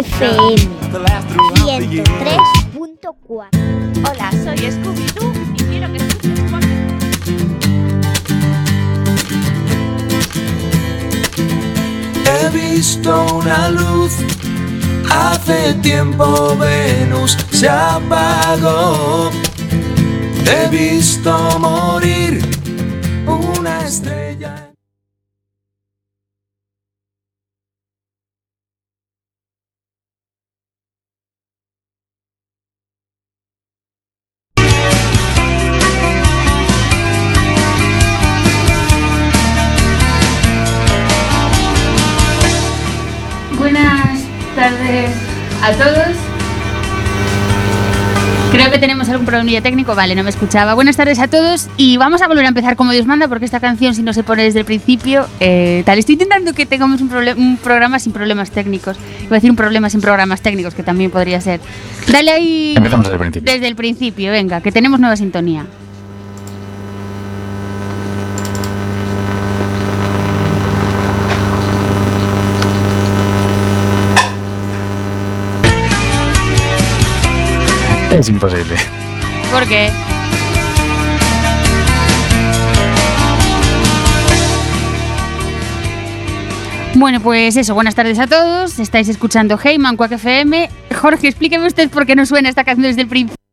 FM 103.4. Hola, soy Scooby-Doo y quiero que escuches He visto una luz, hace tiempo Venus se apagó. He visto morir que tenemos algún problemilla técnico. Vale, no me escuchaba. Buenas tardes a todos y vamos a volver a empezar como Dios manda porque esta canción si no se pone desde el principio, eh, tal. Estoy intentando que tengamos un, un programa sin problemas técnicos. Iba a decir un programa sin programas técnicos que también podría ser. Dale ahí Empezamos desde el principio. desde el principio, venga, que tenemos nueva sintonía. Es imposible. ¿Por qué? Bueno, pues eso, buenas tardes a todos. Estáis escuchando Heyman, Quack FM. Jorge, explíqueme usted por qué no suena esta canción desde el principio.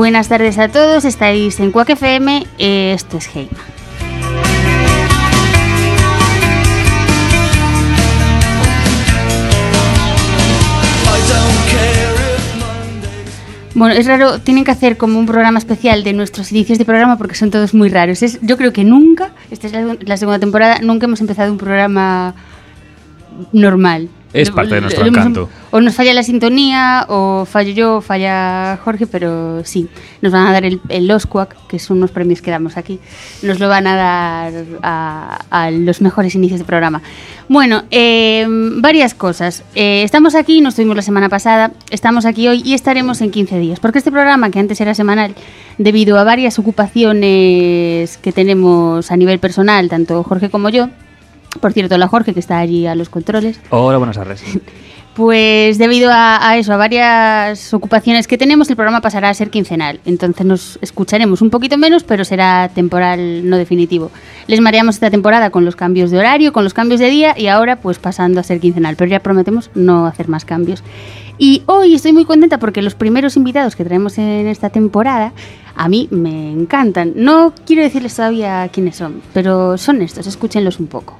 Buenas tardes a todos, estáis en Quack FM, esto es Heyman. Bueno, es raro, tienen que hacer como un programa especial de nuestros inicios de programa porque son todos muy raros. Yo creo que nunca, esta es la segunda temporada, nunca hemos empezado un programa normal. Es parte de lo- nuestro encanto. O nos falla la sintonía, o fallo yo, o falla Jorge, pero sí, nos van a dar el, el Oscuac, que son unos premios que damos aquí, nos lo van a dar a, a los mejores inicios de programa. Bueno, eh, varias cosas. Eh, estamos aquí, nos estuvimos la semana pasada, estamos aquí hoy y estaremos en 15 días, porque este programa, que antes era semanal, debido a varias ocupaciones que tenemos a nivel personal, tanto Jorge como yo, por cierto, la Jorge que está allí a los controles, Hola, buenas tardes. pues debido a, a eso, a varias ocupaciones que tenemos, el programa pasará a ser quincenal. Entonces nos escucharemos un poquito menos, pero será temporal, no definitivo. Les mareamos esta temporada con los cambios de horario, con los cambios de día y ahora pues pasando a ser quincenal. Pero ya prometemos no hacer más cambios. Y hoy estoy muy contenta porque los primeros invitados que traemos en esta temporada a mí me encantan. No quiero decirles todavía quiénes son, pero son estos, escúchenlos un poco.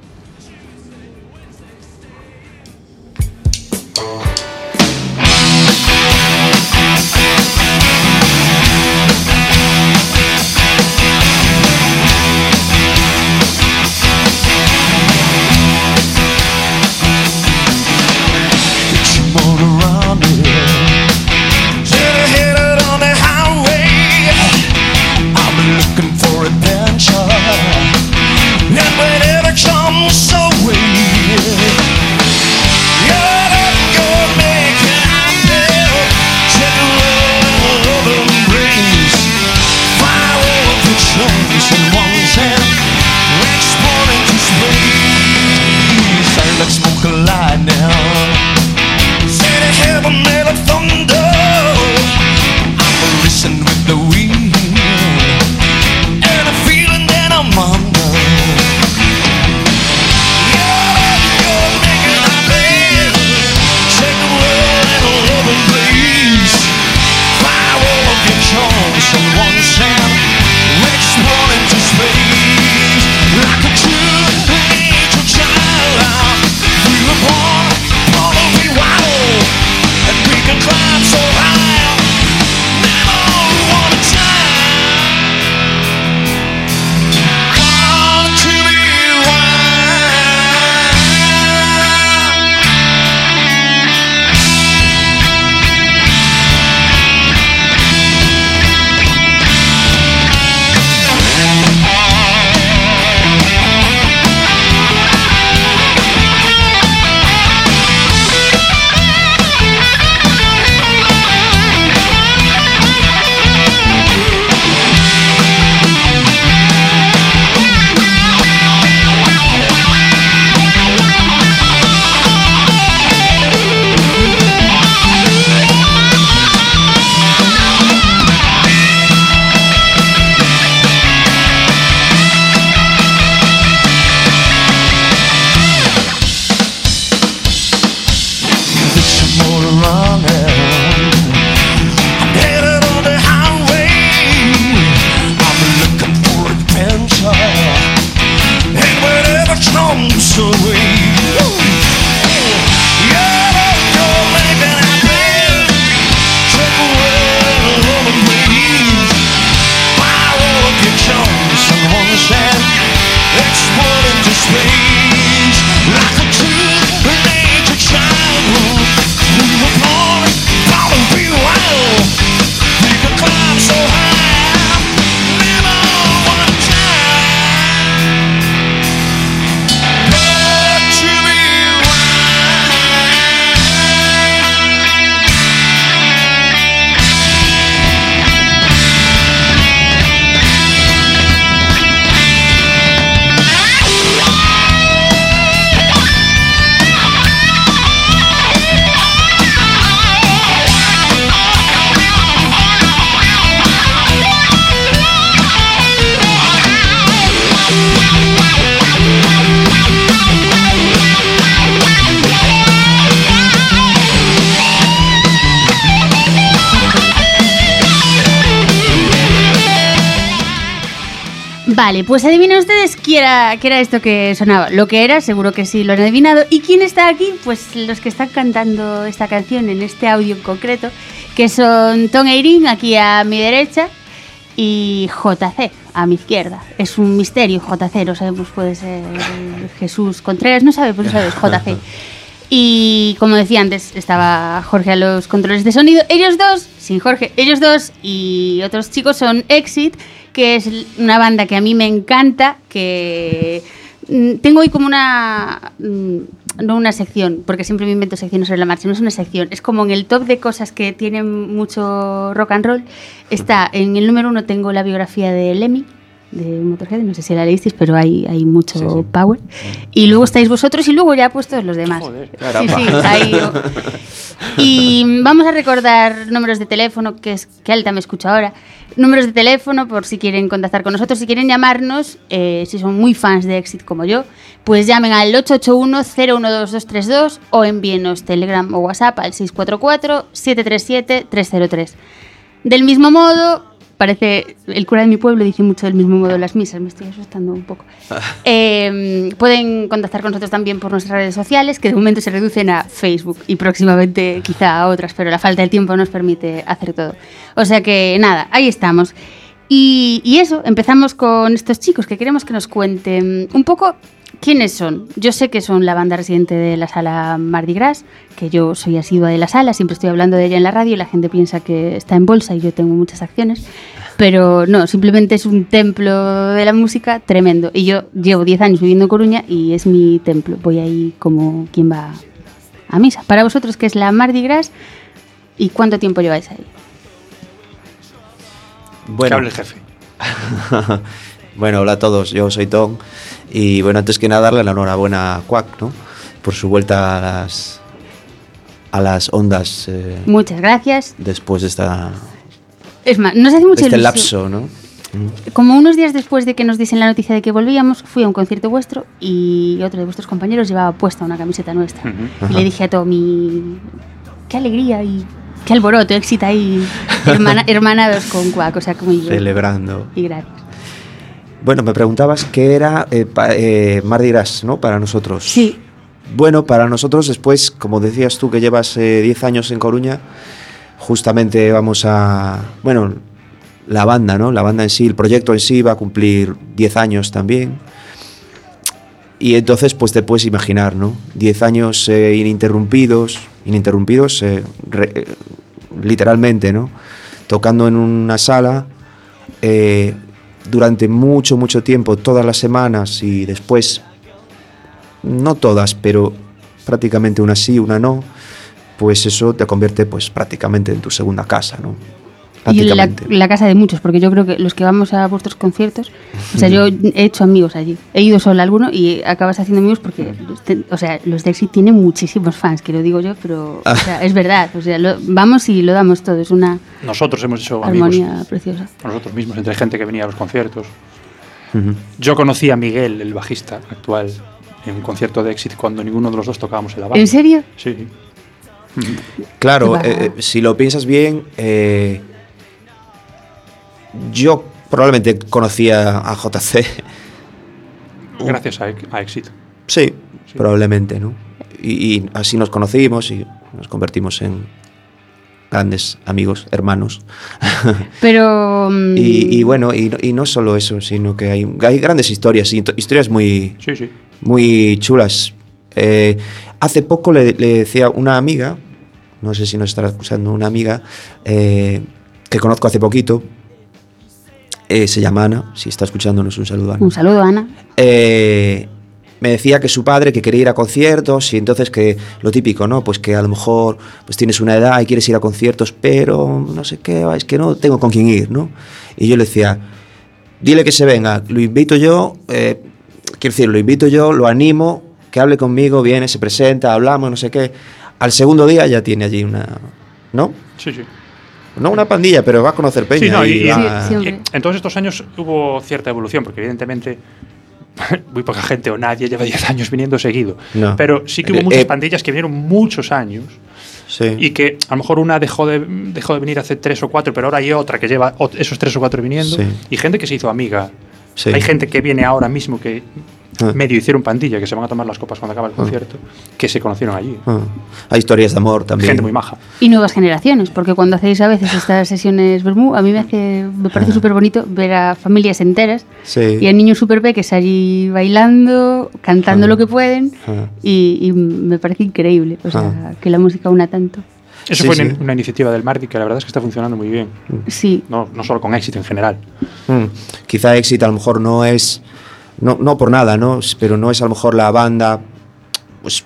Pues adivinen ustedes qué era, qué era esto que sonaba. Lo que era, seguro que sí lo han adivinado. ¿Y quién está aquí? Pues los que están cantando esta canción en este audio en concreto, que son Tom Eirin, aquí a mi derecha, y JC, a mi izquierda. Es un misterio, JC, no sabemos, puede ser Jesús Contreras, no sabe, pues no sabes, JC. Y como decía antes, estaba Jorge a los controles de sonido. Ellos dos, sin Jorge, ellos dos y otros chicos son Exit, que es una banda que a mí me encanta, que mm, tengo hoy como una... mm, No una sección, porque siempre me invento secciones sobre la marcha, no es una sección, es como en el top de cosas que tienen mucho rock and roll. Está en el número uno tengo la biografía de Lemmy, de Motorhead, no sé si la leísteis, pero hay, hay mucho Sí, sí. power. Y luego estáis vosotros y luego ya puestos los demás. Joder, sí, sí, ahí- Y vamos a recordar números de teléfono, que es que Alta me escucha ahora. Números de teléfono por si quieren contactar con nosotros, si quieren llamarnos, eh, si son muy fans de Exit como yo, pues llamen al 881-012-232 o envíenos Telegram o WhatsApp al 644-737-303. Del mismo modo, parece, el cura de mi pueblo dice mucho del mismo modo las misas, me estoy asustando un poco. Eh, pueden contactar con nosotros también por nuestras redes sociales, que de momento se reducen a Facebook y próximamente quizá a otras, pero la falta de tiempo nos permite hacer todo. O sea que nada, ahí estamos. Y, y eso, empezamos con estos chicos que queremos que nos cuenten un poco quiénes son. Yo sé que son la banda residente de la sala Mardi Gras, que yo soy asidua de la sala, siempre estoy hablando de ella en la radio y la gente piensa que está en bolsa y yo tengo muchas acciones. Pero no, simplemente es un templo de la música tremendo. Y yo llevo 10 años viviendo en Coruña y es mi templo. Voy ahí como quien va a misa. Para vosotros, ¿qué es la Mardi Gras? ¿Y cuánto tiempo lleváis ahí? que Bueno, hable el jefe. bueno, hola a todos, yo soy Tom y bueno, antes que nada darle la enhorabuena a Quack, ¿no? Por su vuelta a las a las ondas eh, Muchas gracias. después de esta Es más, nos hace mucha este ilusión. lapso, ¿no? Mm. Como unos días después de que nos diesen la noticia de que volvíamos, fui a un concierto vuestro y otro de vuestros compañeros llevaba puesta una camiseta nuestra. Y le dije a Tommy, qué alegría y qué alboroto, éxito ahí, hermana- hermanados con Quack, o sea, como yo. Celebrando. Y gracias. Bueno, me preguntabas qué era eh, pa- eh, Mardi Gras, ¿no? Para nosotros. Sí, Bueno, para nosotros después, como decías tú que llevas eh, 10 años en Coruña, justamente vamos a... Bueno, la banda, ¿no? La banda en sí, el proyecto en sí va a cumplir 10 años también. Y entonces, pues te puedes imaginar, ¿no? 10 años eh, ininterrumpidos, ininterrumpidos eh, re- eh, literalmente, ¿no? Tocando en una sala eh, durante mucho, mucho tiempo, todas las semanas y después no todas, pero prácticamente una sí, una no, pues eso te convierte pues prácticamente en tu segunda casa, ¿no? Y la, casa de muchos, porque yo creo que los que vamos a vuestros conciertos, o sea, yo he hecho amigos allí. He ido solo a alguno y acabas haciendo amigos porque, te- o sea, los de Exit tienen muchísimos fans, que lo digo yo, pero o sea, es verdad. O sea, lo- vamos y lo damos todo, es una Nosotros hemos hecho amigos armonía preciosa. nosotros mismos, entre gente que venía a los conciertos. Yo conocí a Miguel, el bajista actual, en un concierto de Exit cuando ninguno de los dos tocábamos en la banda. ¿En serio? Sí. Claro, eh, eh, si lo piensas bien, eh, yo probablemente conocía a JC. Gracias a, a Exit. Sí, probablemente, ¿no? Y, y así nos conocimos y nos convertimos en grandes amigos, hermanos. Pero. mm, Y, y bueno, y, no- y no solo eso, sino que hay, hay grandes historias, historias muy, Sí, sí. muy chulas. Eh, hace poco le, le decía una amiga, no sé si nos estará escuchando, una amiga eh, que conozco hace poquito, eh, se llama Ana, si está escuchándonos un saludo Ana. Un saludo, Ana. Eh, me decía que su padre que quería ir a conciertos y entonces que lo típico, ¿no? Pues que a lo mejor pues tienes una edad y quieres ir a conciertos, pero no sé qué, es que no tengo con quién ir, ¿no? Y yo le decía, dile que se venga, lo invito yo, eh, quiero decir, lo invito yo, lo animo, que hable conmigo, viene, se presenta, hablamos, no sé qué. Al segundo día ya tiene allí una, ¿no? Sí, sí. No una pandilla, pero va a conocer peña. Sí, no, y, y y- va- Sí, y en todos estos años hubo cierta evolución, porque evidentemente muy poca gente o nadie lleva 10 años viniendo seguido. No. Pero sí que hubo Eh, muchas eh, pandillas que vinieron muchos años sí. y que a lo mejor una dejó de, dejó de venir hace tres o cuatro, pero ahora hay otra que lleva esos tres o cuatro viniendo. Sí. Y gente que se hizo amiga Sí. Hay gente que viene ahora mismo que Ah. medio hicieron pandilla, que se van a tomar las copas cuando acaba el concierto, que se conocieron allí. Ah. Hay historias de amor también. Gente muy maja. Y nuevas generaciones, porque cuando hacéis a veces estas sesiones Bermú, a mí me, hace, me parece Ah. súper bonito ver a familias enteras Sí. y a niños súper peques allí bailando, cantando Ah. lo que pueden Ah. y, y me parece increíble, o sea, Ah. que la música una tanto. Eso Sí, fue sí. una- iniciativa del Mardi que la verdad es que está funcionando muy bien. Sí, No, no solo con éxito en general. Mm. Quizá Exit a lo mejor no es, no, no por nada, ¿no? Pero no es a lo mejor la banda, pues,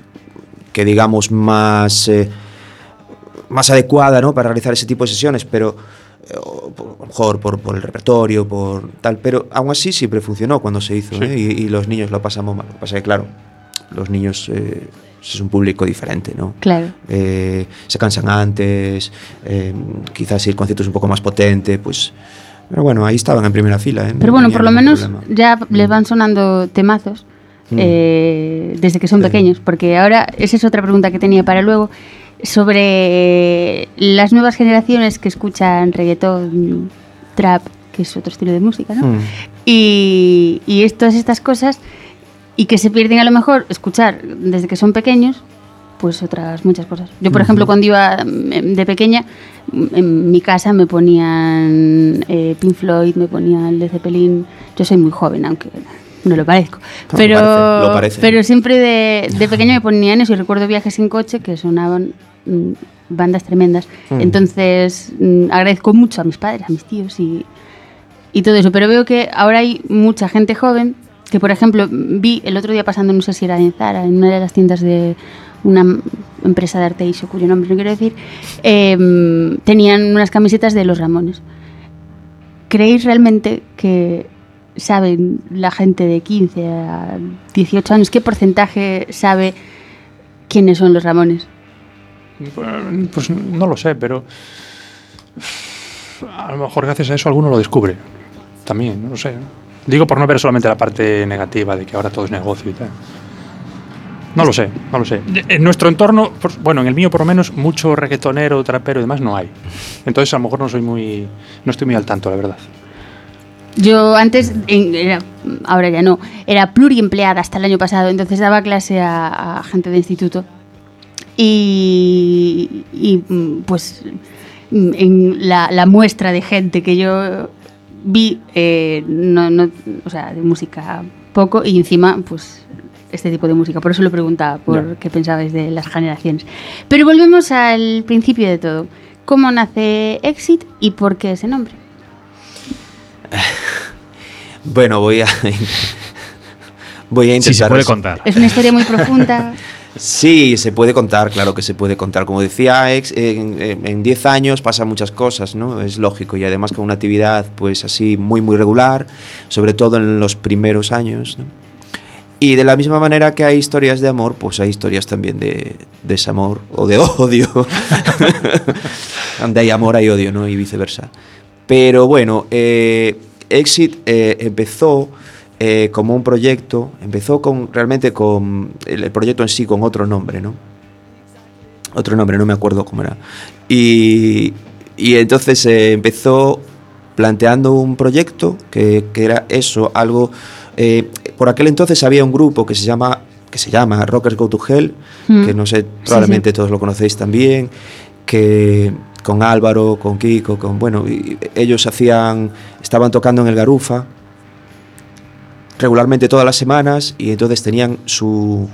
que digamos más, eh, más adecuada, ¿no? Para realizar ese tipo de sesiones, pero eh, por- a lo mejor por, por el repertorio, por tal, pero aún así siempre funcionó cuando se hizo, Sí. ¿eh? y, y los niños lo pasamos mal. Lo que pasa es que, claro, los niños eh, es un público diferente, ¿no? claro. eh, se cansan antes, eh, quizás si el concierto es un poco más potente, pues... Pero bueno, ahí estaban en primera fila. ¿eh? Pero bueno, por lo menos problema. ya les van sonando temazos Mm. eh, desde que son Sí. pequeños, porque ahora esa es otra pregunta que tenía para luego sobre las nuevas generaciones que escuchan reggaetón, trap, que es otro estilo de música, ¿no? Mm. y, y todas estas cosas y que se pierden a lo mejor escuchar desde que son pequeños pues otras muchas cosas yo por ejemplo cuando iba mm, de pequeña en mi casa me ponían eh, Pink Floyd me ponían Led Zeppelin yo soy muy joven aunque no lo parezco pero parece, lo parece. pero siempre de, de pequeño me ponían eso y recuerdo viajes en coche que sonaban mm, bandas tremendas Mm. entonces mm, agradezco mucho a mis padres a mis tíos y y todo eso. Pero veo que ahora hay mucha gente joven que, por ejemplo, vi el otro día pasando, no sé si era en Zara, en una de las tiendas de una empresa de arte Issue, cuyo nombre no quiero decir, em, tenían unas camisetas de los Ramones. ¿Creéis realmente que saben la gente de 15 a 18 años qué porcentaje sabe quiénes son los Ramones? Pues no lo sé, pero a lo mejor gracias a eso alguno lo descubre. También, no lo sé. Digo por no ver solamente la parte negativa de que ahora todo es negocio y tal. No lo sé, no lo sé. En nuestro entorno, bueno, en el mío por lo menos, mucho reggaetonero, trapero y demás no hay. Entonces a lo mejor no soy muy, no estoy muy al tanto, la verdad. Yo antes, en- era- ahora ya no, era pluriempleada hasta el año pasado, entonces daba clase a, a gente de instituto. Y, y, mm, pues mm, en la, la muestra de gente que yo vi, eh, no, no- o sea, de música poco y encima, pues este tipo de música. Por eso lo preguntaba, por qué pensabais de las generaciones. Pero volvemos al principio de todo. ¿Cómo nace Exit y por qué ese nombre? Bueno, voy a... voy a intentar... Sí, se puede contar. Es una historia muy profunda. Sí, se puede contar, claro que se puede contar. Como decía ex, en en- en 10 años pasan muchas cosas, ¿no? Es lógico. Y además con una actividad pues así muy, muy regular, sobre todo en los primeros años, ¿no? Y de la misma manera que hay historias de amor, pues hay historias también de desamor o de odio. Donde hay amor hay odio, ¿no? Y viceversa. Pero bueno, eh, Exit eh, empezó eh, como un proyecto, empezó con realmente con el, proyecto en sí con otro nombre, ¿no? Otro nombre, no me acuerdo cómo era. Y, y entonces eh, empezó planteando un proyecto que, que era eso, algo... eh, por aquel entonces había un grupo que se llama que se llama Rockers Go to Hell, Mm. que no sé, probablemente todos lo conocéis también, que con Álvaro, con Kiko, con bueno, y ellos hacían, estaban tocando en el Garufa regularmente todas las semanas y entonces tenían su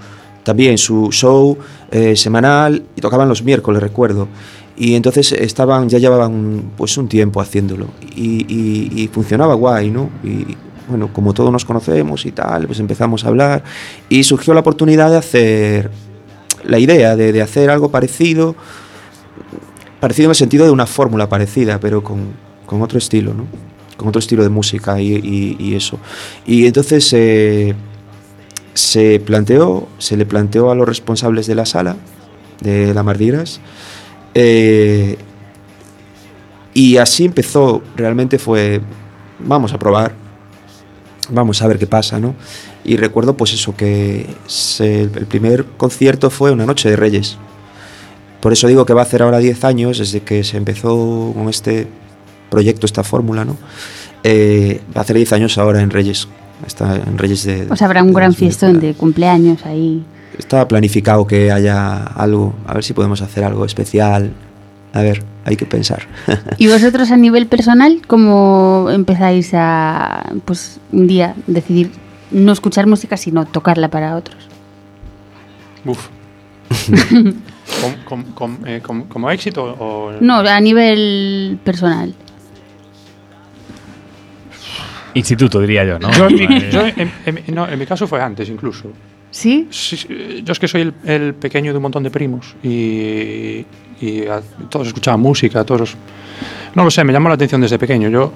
también su show eh, semanal y tocaban los miércoles, recuerdo. Y entonces estaban, ya llevaban pues un tiempo haciéndolo y, y- y funcionaba guay, ¿no? Y bueno, como todos nos conocemos y tal, pues empezamos a hablar y surgió la oportunidad de hacer la idea de, de hacer algo parecido, parecido en el sentido de una fórmula parecida, pero con, con otro estilo, ¿no? Con otro estilo de música y, y- y eso. Y entonces eh, se planteó, se le planteó a los responsables de la sala, de la Mardiras, eh, y así empezó, realmente fue, vamos a probar, vamos a ver qué pasa, ¿no? Y recuerdo pues eso, que se- el primer concierto fue una noche de Reyes. Por eso digo que va a hacer ahora 10 años desde que se empezó con este proyecto, esta fórmula, ¿no? Eh, va a hacer 10 años ahora en Reyes. Está en Reyes de. O sea, habrá un de gran 2000. fiestón de cumpleaños ahí. Está planificado que haya algo. A ver si podemos hacer algo especial. A ver, hay que pensar. ¿Y vosotros a nivel personal, cómo empezáis a, pues, un día decidir no escuchar música, sino tocarla para otros? Uf. ¿Con- con- con- eh, ¿Como éxito o...? No, a nivel personal. Instituto, diría yo, ¿no? Yo, en mi, yo en- en- no, en mi caso fue antes incluso. ¿Sí? Sí, yo es que soy el, el pequeño de un montón de primos y, y a- todos escuchaban música, todos... No lo sé, me llamó la atención desde pequeño. Yo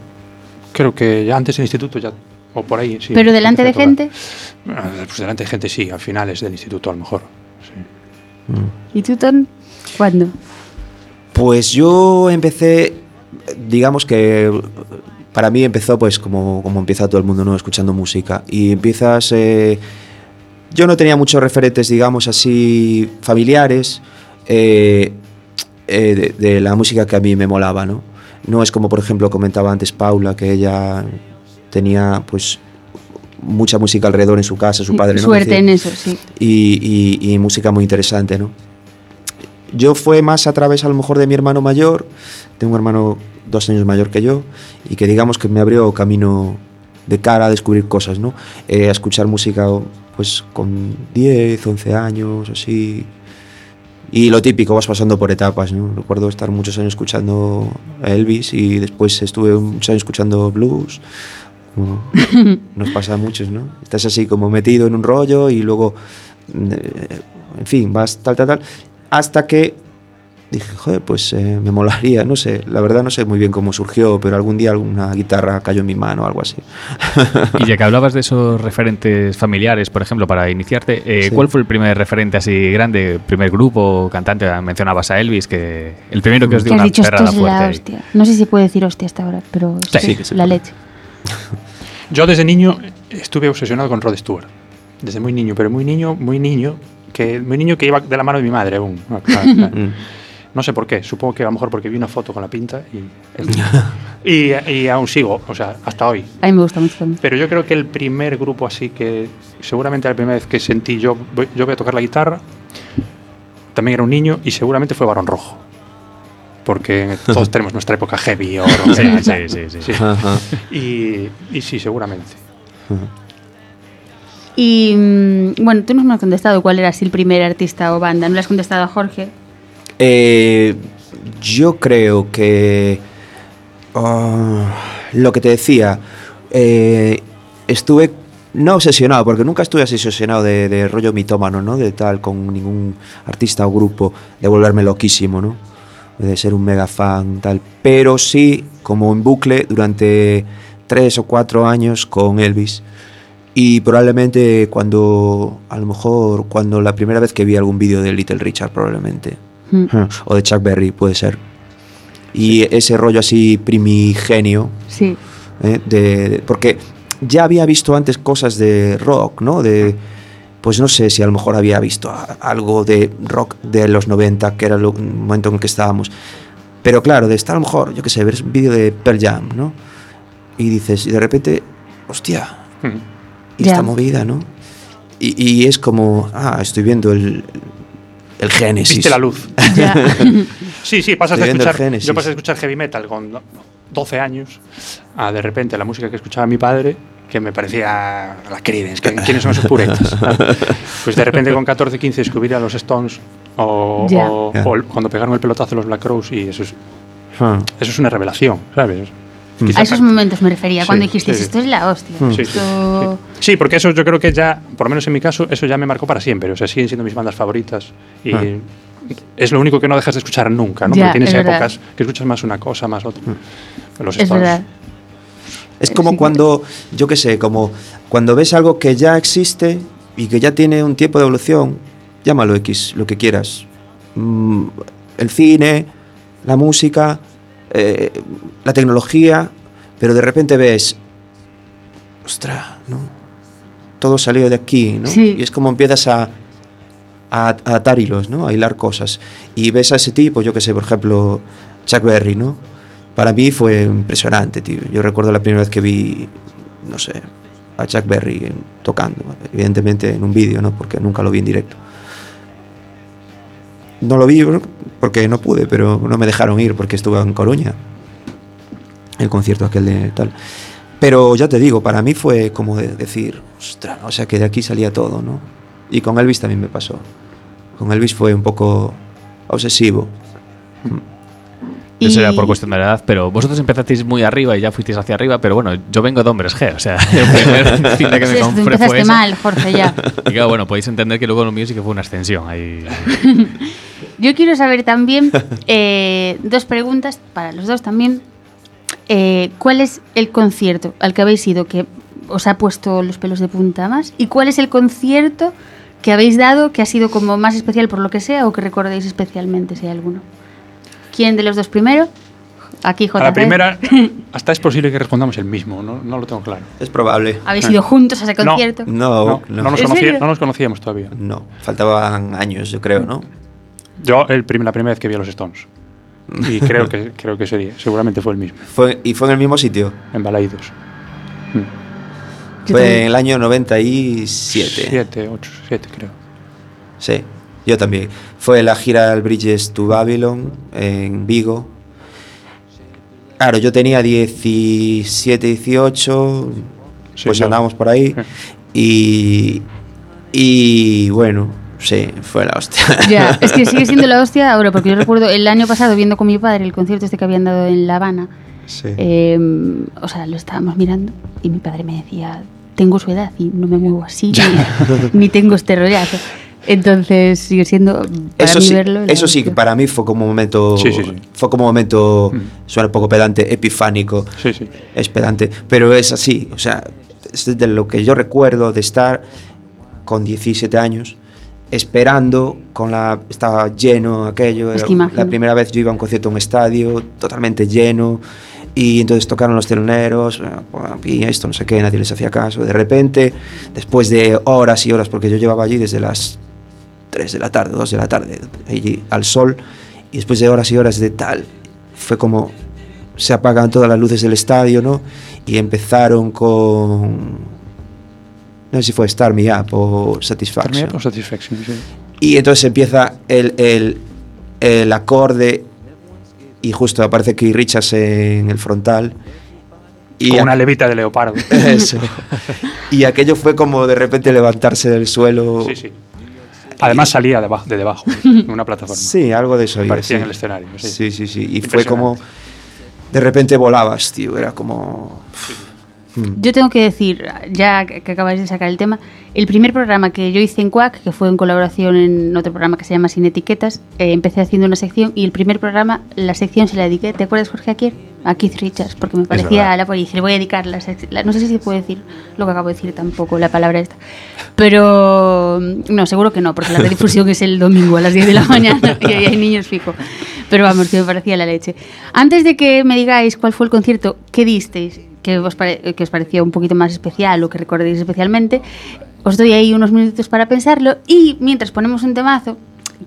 creo que ya antes del instituto ya... O por ahí, sí. ¿Pero delante de gente? Ah, Pues delante de gente sí, a finales del instituto a lo mejor. sí. ¿Y tú, Ton? ¿Cuándo? Pues yo empecé, digamos que para mí empezó pues como, como empieza todo el mundo, ¿no? Escuchando música. Y empiezas... eh, yo no tenía muchos referentes, digamos así, familiares eh, eh, de, de la música que a mí me molaba, ¿no? No es como, por ejemplo, comentaba antes Paula, que ella tenía pues mucha música alrededor en su casa, su padre, ¿no? Suerte Decía- en eso, sí. y, y- y música muy interesante, ¿no? Yo fue más a través a lo mejor de mi hermano mayor, tengo un hermano dos años mayor que yo, y que digamos que me abrió camino de cara a descubrir cosas, ¿no? Eh, a escuchar música pues con 10, 11 años, así. Y lo típico, vas pasando por etapas, ¿no? Recuerdo estar muchos años escuchando a Elvis y después estuve muchos años escuchando blues. Como nos pasa a muchos, ¿no? Estás así como metido en un rollo y luego, eh, en fin, vas tal, tal, tal, hasta que dije, joder, pues eh, me molaría, no sé, la verdad no sé muy bien cómo surgió, pero algún día alguna guitarra cayó en mi mano o algo así. Y ya que hablabas de esos referentes familiares, por ejemplo, para iniciarte, eh, Sí. ¿cuál fue el primer referente así grande, primer grupo, cantante? Mencionabas a Elvis, que el primero que os dio una dicho esto perrada es fuerte. la hostia. No sé si puede decir hostia hasta ahora, pero Sí, sí, se la leche. Yo desde niño estuve obsesionado con Rod Stewart. Desde muy niño, pero muy niño, muy niño, que muy niño que iba de la mano de mi madre aún. Ah, claro, claro. Mm. No sé por qué, supongo que a lo mejor porque vi una foto con la pinta y, y, y aún sigo, o sea, hasta hoy. A mí me gusta mucho también. Pero yo creo que el primer grupo así que seguramente la primera vez que sentí yo voy, yo voy a tocar la guitarra, también era un niño y seguramente fue Barón Rojo. Porque todos tenemos nuestra época heavy o Sí, sí, sí, sí. Sí. Y, y sí, seguramente. Y mm, bueno, tú no me has contestado cuál era así el primer artista o banda. No le has contestado a Jorge. Eh, yo creo que ah, lo que te decía, eh, estuve no obsesionado, porque nunca estuve así obsesionado de, de rollo mitómano, ¿no? De tal, con ningún artista o grupo, de volverme loquísimo, ¿no? De ser un mega fan, tal. Pero sí, como en bucle, durante tres o cuatro años con Elvis. Y probablemente cuando, a lo mejor, cuando la primera vez que vi algún vídeo de Little Richard, probablemente. Mm. O de Chuck Berry, puede ser. Y ese rollo así primigenio, Sí. ¿eh? de, de- porque ya había visto antes cosas de rock, ¿no? De, pues no sé si a lo mejor había visto algo de rock de los 90, que era un momento en el que estábamos. Pero claro, de estar a lo mejor, yo qué sé, ver un vídeo de Pearl Jam, ¿no? Y dices, y de repente, hostia, Mm. Y Ya. esta movida, ¿no? Y, y es como, ah, estoy viendo el, el Génesis. Viste la luz. Sí, sí, pasas Estoy de escuchar. Génesis. Yo pasé de escuchar heavy metal con do- 12 años a de repente la música que escuchaba mi padre, que me parecía la Creedence, que, ¿quiénes son esos puretas? Pues de repente con 14, 15 descubrí a los Stones o, Ya. o- o cuando pegaron el pelotazo los Black Crowes y eso es, Ah. eso es una revelación, ¿sabes? Mm. Quizá- A esos momentos me refería, Sí, cuando dijiste, sí. esto es la hostia. Mm. Sí, sí, Esto- Sí, Sí, porque eso yo creo que ya, por lo menos en mi caso, eso ya me marcó para siempre. O sea, siguen siendo mis bandas favoritas. Y Ah. es lo único que no dejas de escuchar nunca, ¿no? Ya, porque tienes es verdad. épocas que escuchas más una cosa, más otra. Los Es verdad. Es como cuando, yo qué sé, como cuando ves algo que ya existe y que ya tiene un tiempo de evolución, llámalo X, lo que quieras. Mm, el cine, la música, eh, la tecnología, pero de repente ves, ostras, ¿no? Todo salió de aquí, ¿no? Sí. Y es como empiezas a, a, a atar hilos, ¿no? A hilar cosas. Y ves a ese tipo, yo qué sé, por ejemplo, Chuck Berry, ¿no? para mí fue impresionante, tío. Yo recuerdo la primera vez que vi, no sé, a Chuck Berry tocando, evidentemente en un vídeo, ¿no? Porque nunca lo vi en directo. No lo vi porque no pude, pero no me dejaron ir porque estuve en Coruña. El concierto aquel de tal. Pero ya te digo, para mí fue como de decir, ostras, o sea que de aquí salía todo, ¿no? Y con Elvis también me pasó. Con Elvis fue un poco obsesivo. Eso era por cuestión de la edad, pero vosotros empezasteis muy arriba y ya fuisteis hacia arriba, pero bueno, yo vengo de Hombres G, o sea, el primer cine que Sí, me tú compré fue mal, Jorge, ya. Y claro, bueno, podéis entender que luego lo mío sí que fue una extensión. Ahí, Yo quiero saber también eh, dos preguntas para los dos también. Eh, ¿Cuál es el concierto al que habéis ido que os ha puesto los pelos de punta más? ¿Y cuál es el concierto que habéis dado que ha sido como más especial por lo que sea o que recordéis especialmente, si hay alguno? ¿Quién de los dos primero? Aquí, A JC. la primera, hasta es posible que respondamos el mismo, no, no lo tengo claro. Es probable. ¿Habéis ido juntos a ese No. concierto? No, No, no. no nos, nos conocíamos todavía. No, faltaban años, yo creo, ¿no? Yo el prim- la primera vez que vi a los Stones. Y creo que, creo que sería, seguramente fue el mismo, Fue, y fue en el mismo sitio. en Balaidos. Mm. Fue también. en el año 97. Siete, ocho, siete creo. Sí, yo también. Fue la gira al Bridges to Babylon en Vigo. Claro, yo tenía 17, 18, Sí, pues yo- andábamos por ahí. Y, y bueno, sí, fue la hostia. Ya, es que sigue siendo la hostia ahora, porque yo recuerdo el año pasado viendo con mi padre el concierto este que habían dado en La Habana. Sí. Eh, o sea, lo estábamos mirando y mi padre me decía, tengo su edad y no me muevo así, ni, ni tengo este rollazo. Entonces sigue siendo, para eso mí sí, verlo... eso sí, para mí fue como un momento, Sí, sí, sí. fue como un momento, Mm. suena un poco pedante, epifánico. Sí, sí. es pedante, pero es así, o sea, es de lo que yo recuerdo de estar con 17 años esperando con la estaba lleno aquello, Es que la primera vez yo iba a un concierto a un estadio totalmente lleno y entonces tocaron los teloneros y esto no sé qué, nadie les hacía caso, de repente después de horas y horas porque yo llevaba allí desde las 3 de la tarde, 2 de la tarde, allí al sol, y después de horas y horas de tal, fue como se apagan todas las luces del estadio, ¿no? Y empezaron con. No sé si fue Star Me Up o Satisfaction. Terminé por Satisfaction, sí. Y entonces empieza el, el, el acorde y justo aparece Keith Richards en el frontal. Y Con a- una levita de leopardo. Eso. Y aquello fue como de repente levantarse del suelo. Sí, sí. Además salía de, de debajo, en una plataforma. Sí, algo de eso. oía, Parecía sí. en el escenario. Sí, Sí, sí, sí. Y fue como. De repente volabas, tío. Era como. Mm. Yo tengo que decir, ya que que acabáis de sacar el tema, el primer programa que yo hice en Quack, que fue en colaboración en otro programa que se llama Sin Etiquetas, eh, empecé haciendo una sección y el primer programa, la sección se la dediqué, ¿te acuerdas Jorge a quién? A Keith Richards, porque me parecía verdad. la policía, le voy a dedicar la, la- No sé si se puede decir lo que acabo de decir tampoco, la palabra esta. Pero no, seguro que no, porque la redifusión es el domingo a las 10 de la mañana y ahí hay niños fijo. Pero vamos, que me parecía la leche. Antes de que me digáis cuál fue el concierto, ¿qué disteis? Que os, pare- que os parecía un poquito más especial o que recordéis especialmente, os doy ahí unos minutos para pensarlo y mientras ponemos un temazo,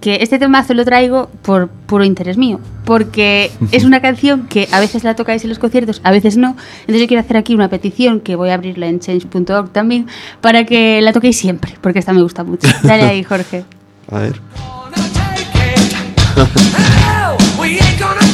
que este temazo lo traigo por puro interés mío, porque es una canción que a veces la tocáis en los conciertos, a veces no. Entonces yo quiero hacer aquí una petición, que voy a abrirla en change.org también, para que la toquéis siempre, porque esta me gusta mucho. Dale ahí, Jorge. A ver.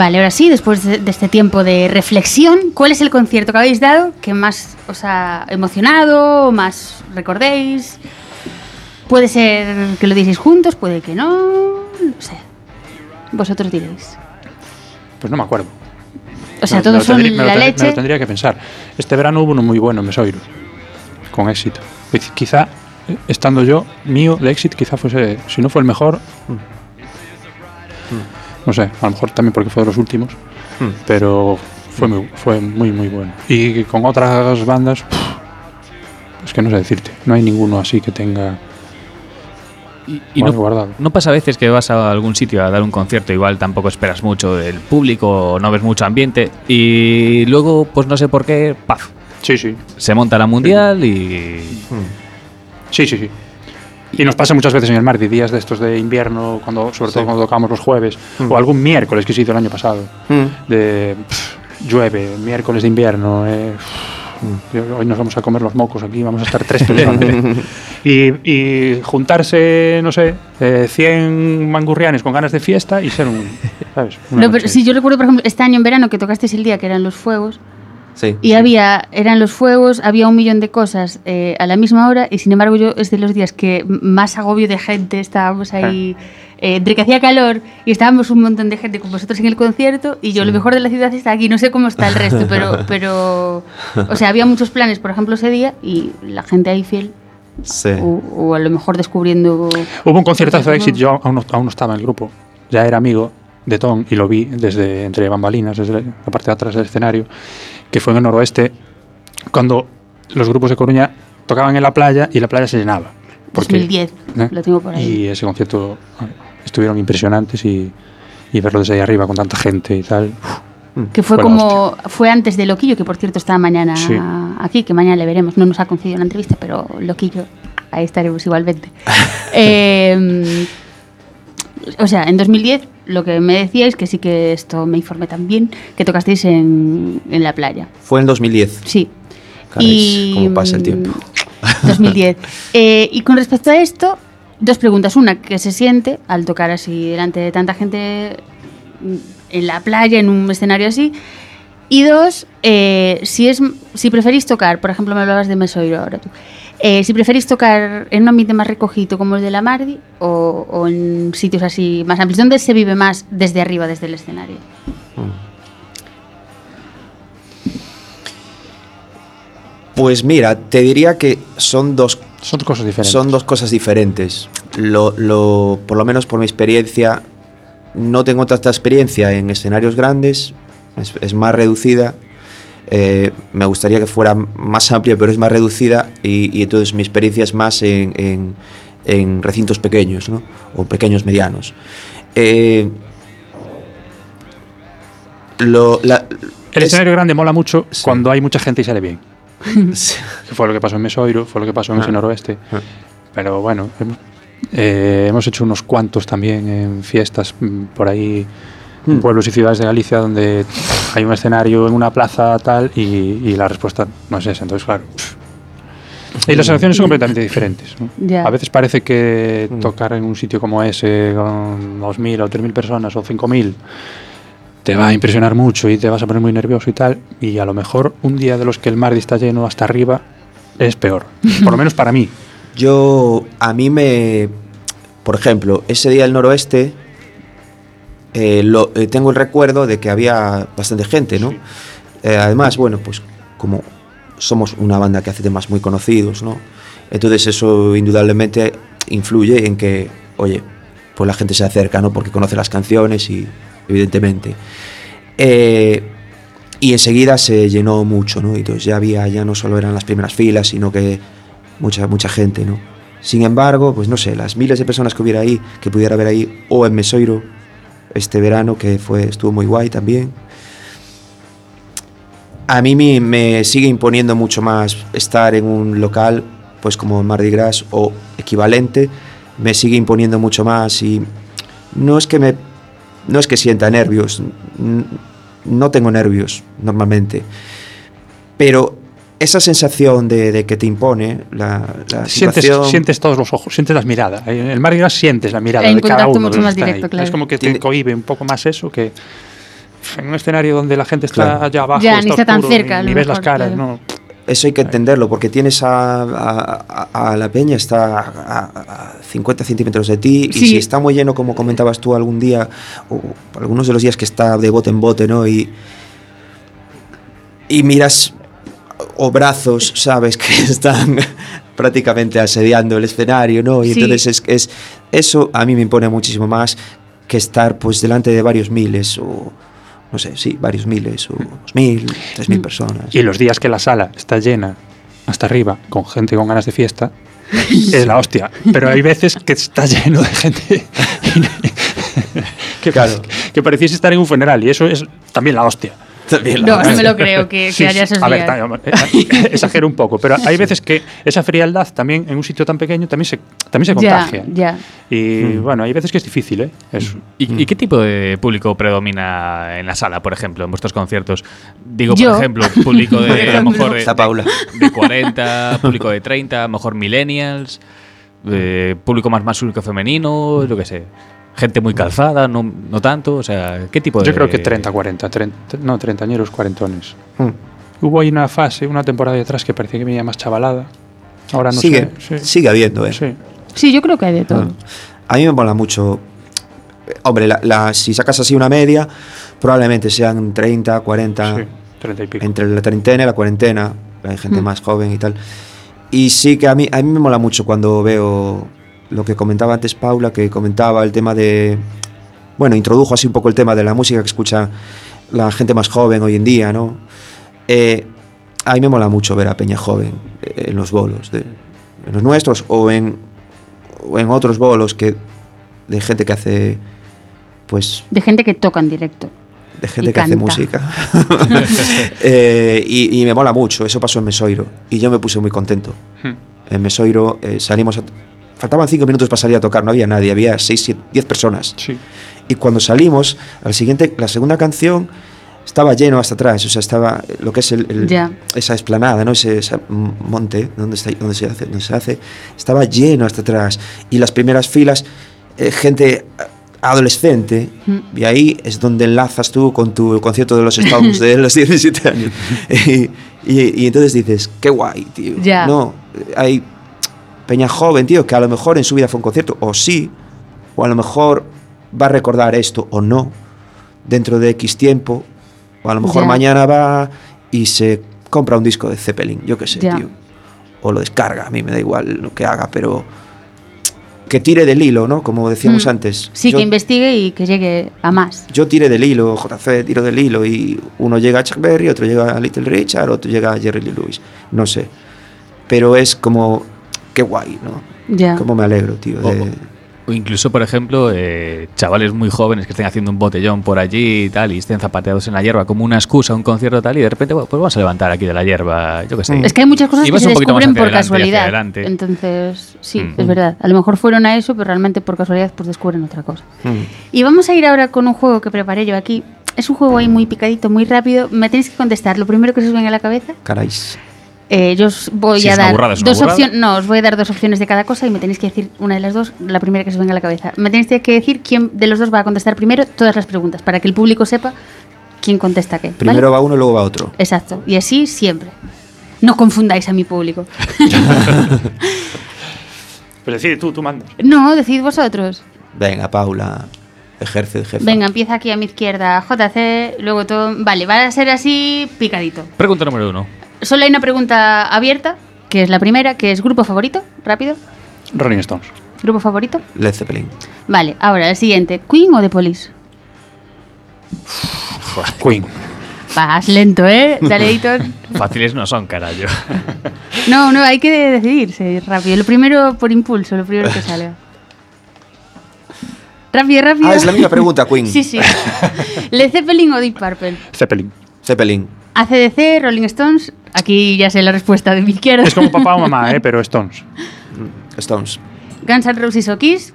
Vale, ahora sí, después de, de este tiempo de reflexión, ¿cuál es el concierto que habéis dado que más os ha emocionado, más recordéis? Puede ser que lo diceis juntos, puede que no, no sé. Vosotros diréis. Pues no me acuerdo. O sea, Me- me todos son me lo la ten- Me leche. lo tendría que pensar. Este verano hubo uno muy bueno en Mesoiro, con éxito. Quiz- Quizá, estando yo, mío de éxito, quizá fuese, si no fue el mejor, no sé, a lo mejor también porque fue de los últimos, Hmm. pero fue muy, fue muy, muy bueno. Y con otras bandas, es que no sé decirte, no hay ninguno así que tenga Y, no, guardado. no pasa a veces que vas a algún sitio a dar un concierto, igual tampoco esperas mucho del público, no ves mucho ambiente, y luego, pues no sé por qué, ¡paf! Sí, sí, Se monta la mundial y. Sí, sí, sí. Y nos pasa muchas veces en el mar, de días de estos de invierno, cuando, sobre todo cuando tocamos los jueves, o algún miércoles que se hizo el año pasado, de pff, llueve, miércoles de invierno, eh, pff, yo- hoy nos vamos a comer los mocos aquí, vamos a estar tres personas. y, y juntarse, no sé, eh, 100 mangurrianes con ganas de fiesta y ser un, ¿sabes? Una No, pero sí, yo recuerdo, por ejemplo, este año en verano que tocasteis el día que eran los fuegos Sí. y había, eran los fuegos, había un millón de cosas eh, a la misma hora y sin embargo yo es de los días que más agobio de gente estábamos ahí, eh, entre que hacía calor y estábamos un montón de gente con vosotros en el concierto y yo lo mejor de la ciudad está aquí, no sé cómo está el resto, pero, pero o sea, había muchos planes, por ejemplo, ese día y la gente ahí fiel Sí. o, o a lo mejor descubriendo... Hubo un conciertazo de Exit, yo aún no, aún no estaba en el grupo, ya era amigo de Tom y lo vi desde entre bambalinas, desde la parte de atrás del escenario, que fue en el noroeste, cuando los grupos de Coruña tocaban en la playa y la playa se llenaba. Porque- 2010, ¿eh? lo tengo por ahí. Y ese concierto estuvieron impresionantes y, y verlo desde ahí arriba con tanta gente y tal. uf, Que fue como. Fue antes de Loquillo, que por cierto está mañana Sí. aquí, que mañana le veremos. No nos ha concedido una entrevista, pero Loquillo, ahí estaremos igualmente. Eh, o sea, en 2010 lo que me decíais, que sí que esto me informé también, que tocasteis en, en la playa. Fue en 2010. Sí. Caray, cómo pasa el tiempo. mm, 2010. Eh, y con respecto a esto, dos preguntas. Una, ¿qué se siente al tocar así delante de tanta gente mm, en la playa, en un escenario así? Y dos, eh, si, es, si preferís tocar, por ejemplo, me hablabas de Mesoiro ahora tú, eh, si preferís tocar en un ambiente más recogido como el de la Mardi o, o en sitios así más amplios, ¿dónde se vive más desde arriba, desde el escenario? Pues mira, te diría que son dos Son cosas diferentes. Son dos cosas diferentes. Lo, lo- por lo menos por mi experiencia, no tengo tanta experiencia en escenarios grandes, es, es más reducida. Eh, me gustaría que fuera más amplia, pero es más reducida y, y entonces mi experiencia es más en, en- en recintos pequeños, ¿no? O pequeños medianos. Eh, lo- la- El es- escenario grande mola mucho Sí. cuando hay mucha gente y sale bien. Sí. Fue lo que pasó en Mesoiro, fue lo que pasó en Ah. ese noroeste. Ah. Pero bueno, hemos, eh, hemos hecho unos cuantos también en fiestas mm, por ahí, en Mm. pueblos y ciudades de Galicia, donde hay un escenario en una plaza tal y, y la respuesta no es esa. Entonces, claro. pff. Y las sensaciones son completamente diferentes. A veces parece que Mm. tocar en un sitio como ese con 2.000 o 3.000 personas o 5.000 te va a impresionar mucho y te vas a poner muy nervioso y tal. Y a lo mejor un día de los que el Mardi está lleno hasta arriba es peor. Por lo menos para mí. Yo, a mí me. Por ejemplo, ese día del noroeste, eh, lo, eh, tengo el recuerdo de que había bastante gente, ¿no? Eh, además, bueno, pues como somos una banda que hace temas muy conocidos, ¿no? Entonces eso indudablemente influye en que, oye, pues la gente se acerca, ¿no? Porque conoce las canciones y, evidentemente. Y enseguida se llenó mucho, ¿no? Y entonces ya había, ya no solo eran las primeras filas, sino que mucha, mucha gente, ¿no? Sin embargo, pues no sé, las miles de personas que hubiera ahí, que pudiera haber ahí, o en Mesoiro este verano, que fue, estuvo muy guay también. A mí me, sigue imponiendo mucho más estar en un local, pues como Mardi Gras o equivalente, me sigue imponiendo mucho más y no es que me, no es que sienta nervios, no tengo nervios normalmente, pero esa sensación de, de que te impone la, la Sientes, situación... sientes todos los ojos, sientes las miradas. En el Mardi Gras sientes la mirada de cada uno. de mucho los más que directo, claro. Es como que te cohibe un poco más eso que... en un escenario donde la gente está Claro. allá abajo, Ya, ni está tan cerca, ni, ves las caras, claro. no. Eso hay que entenderlo, porque tienes a, a- a- a la peña, está a, a 50 centímetros de ti, y si está muy lleno, como comentabas tú algún día, o algunos de los días que está de bote en bote, ¿no? Y, y miras o brazos, sabes, que están prácticamente asediando el escenario, ¿no? Y Sí. entonces es, es eso a mí me impone muchísimo más que estar pues delante de varios miles o no sé, sí, varios miles o dos mil, tres mil personas. Y los días que la sala está llena hasta arriba, con gente con ganas de fiesta, es la hostia. Pero hay veces que está lleno de gente que, Claro. que pareciese estar en un funeral y eso es también la hostia. También No, no me lo creo que, Sí, que haya sí. esos A ver, días. eh, exagero un poco, pero hay veces que esa frialdad también en un sitio tan pequeño también se, también se ya, contagia. ya. Y bueno, hay veces que es difícil, ¿eh? Es- ¿Y, y qué tipo de público predomina en la sala, por ejemplo, en vuestros conciertos? Digo, Yo. por ejemplo, público de a lo mejor de, Paula. de 40, público de 30, a lo mejor millennials, eh, público más masculino que femenino, yo qué sé. Gente muy calzada, no, no tanto, o sea, ¿qué tipo de...? Yo creo que 30, 40, 30, no, treintañeros, cuarentones. Mm. Hubo ahí una fase, una temporada de atrás que parecía que venía más chavalada. Ahora no sigue, sé. sí. sigue habiendo, ¿eh? Sí. Sí, yo creo que hay de todo. A mí me mola mucho. eh, Hombre, la- la- si sacas así una media, probablemente sean 30, 40, Sí, 30 y pico. entre la treintena y la cuarentena. Hay gente Mm. más joven y tal. Y sí que a mí, a mí me mola mucho cuando veo lo que comentaba antes Paula, que comentaba el tema de. Bueno, introdujo así un poco el tema de la música que escucha la gente más joven hoy en día, ¿no? Eh, a mí me mola mucho ver a Peña Joven eh, en los bolos, de, en los nuestros o en, o en otros bolos que de gente que hace, pues, De gente que toca en directo. de gente Y que hace música. Eh, y, y me mola mucho, eso pasó en Mesoiro y yo me puse muy contento. Hmm. En Mesoiro eh, salimos, a- faltaban cinco minutos para salir a tocar, no había nadie, había seis, siete, diez personas. Sí. Y cuando salimos, al siguiente, la segunda canción estaba lleno hasta atrás, o sea, estaba lo que es el, el- Ya. esa esplanada, ¿no? Ese, ese monte donde, está, donde, se hace, donde se hace, estaba lleno hasta atrás. Y las primeras filas, eh, gente eh, adolescente, Mm. y ahí es donde enlazas tú con tu concierto de los Stones de los 17 años. y, y- y entonces dices, qué guay, tío. Ya. No, hay peña joven, tío, que a lo mejor en su vida fue un concierto, o sí, o a lo mejor va a recordar esto o no dentro de X tiempo, o a lo mejor mañana va y se compra un disco de Zeppelin, yo qué sé, tío. O lo descarga, a mí me da igual lo que haga, pero que tire del hilo, ¿no? Como decíamos Mm. antes. Sí, Yo- que investigue y que llegue a más. yo tiré del hilo, JC tiro del hilo y uno llega a Chuck Berry, otro llega a Little Richard, otro llega a Jerry Lee Lewis. No sé. Pero es como, qué guay, ¿no? Ya. Cómo me alegro, tío. de- O- O incluso, por ejemplo, eh, chavales muy jóvenes que estén haciendo un botellón por allí y tal, y estén zapateados en la hierba como una excusa, un concierto tal, y de repente, bueno, pues vamos a levantar aquí de la hierba, yo qué sé. Es que hay muchas cosas Y que se descubren por adelante, casualidad. adelante. Entonces, sí, Mm. es verdad. A lo mejor fueron a eso, pero realmente por casualidad pues descubren otra cosa. Mm. Y vamos a ir ahora con un juego que preparé yo aquí. Es un juego ahí muy picadito, muy rápido. Me tenéis que contestar lo primero que se os venga a la cabeza. Caráis. Eh, yo os voy Si a dar burrada, dos opciones. No, os voy a dar dos opciones de cada cosa y me tenéis que decir una de las dos, la primera que se os venga a la cabeza. Me tenéis que decir quién de los dos va a contestar primero todas las preguntas, para que el público sepa quién contesta qué. ¿vale? Primero va uno y luego va otro. Exacto. Y así siempre. No confundáis a mi público. Pues decide tú, tú mandas. no, decid vosotros. Venga, Paula, ejerce de jefa. Venga, empieza aquí a mi izquierda, JC, luego todo. Vale, va a ser así picadito. Pregunta número uno. Solo hay una pregunta abierta, que es la primera, que es grupo favorito, rápido. Rolling Stones. Grupo favorito. Led Zeppelin. Vale, ahora el siguiente, Queen o The Police. Queen. Vas lento, ¿eh? Dale, editor. Fáciles no son, carajo. No, no, hay que decidirse rápido. Lo primero por impulso, lo primero que salga. Rápido, rápido. Ah, es la misma pregunta, Queen. Sí, sí. ¿Led Zeppelin o Deep Purple? Zeppelin. Zeppelin. ACDC, Rolling Stones. Aquí ya sé la respuesta de mi izquierda. Es como papá o mamá, ¿eh? pero Stones. Stones. Guns N' Roses o Kiss.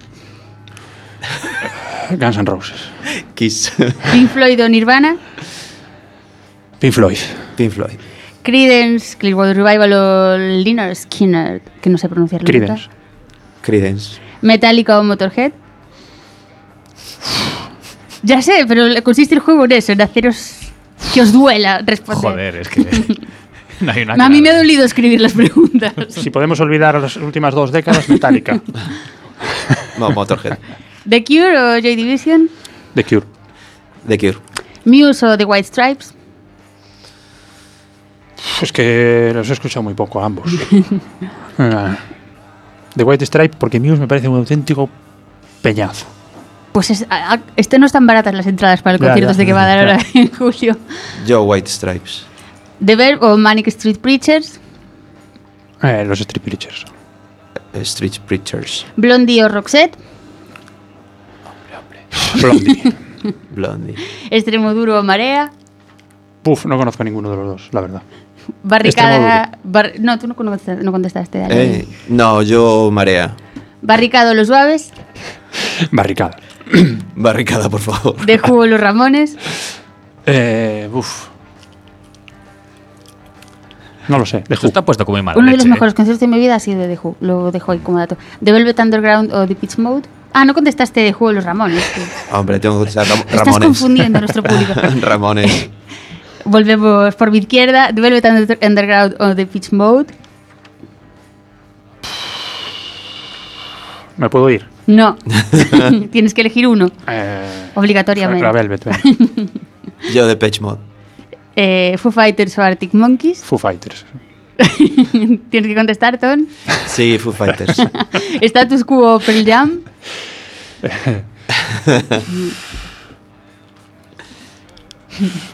Guns N' Roses. Kiss. Pink Floyd o Nirvana. Pink Floyd. Pink Floyd. Creedence, Clearwater Revival o Lynyrd Skinner, que no sé pronunciar la Creedence. letra. Creedence. Metallica o Motorhead. Ya sé, pero consiste el juego en eso, en haceros que os duela responder. Joder, es que. no hay una A mí me ha dolido escribir las preguntas. Si podemos olvidar las últimas dos décadas, Metallica. No, Motorhead. ¿The Cure o Joy Division? The Cure. The Cure. ¿Muse o The White Stripes? Es que los he escuchado muy poco a ambos. Ah. The White Stripe, porque Muse me parece un auténtico peñazo. Pues es, a- a- este no están baratas las entradas para el Ya, concierto ya. este que va a dar ahora en julio. Joe White Stripes. ¿The Verb o Manic Street Preachers? Eh, los Street Preachers. eh, Street Preachers. ¿Blondie o Roxette? Blondie. Blondie. ¿Extremo Duro o Marea? Puf, no conozco a ninguno de los dos, la verdad. Barricada. bar- no, tú no contestaste, no contestaste dale. Eh, no, yo Marea. Barricado Los Suaves. Barricada. Barricada, por favor. De Jugo Los Ramones. Eh, uf. No lo sé. De Esto está puesto como muy mal. Uno de los mejores conciertos de mi vida ha sido de The Who. Lo dejo ahí como dato. ¿The Velvet Underground o The Pitch Mode? Ah, no contestaste de Jugo Los Ramones. Hombre, tengo que contestar Ram- Estás Ramones. confundiendo a nuestro público. Ramones. Volvemos por mi izquierda. ¿The Velvet Under- Underground o The Pitch Mode? ¿Me puedo ir? No. Tienes que elegir uno. Eh, Obligatoriamente. Yo de Pitch Mod. Eh, Foo Fighters o Arctic Monkeys. Foo Fighters. Tienes que contestar, Ton. Sí, Foo Fighters. Status Quo o Pearl Jam.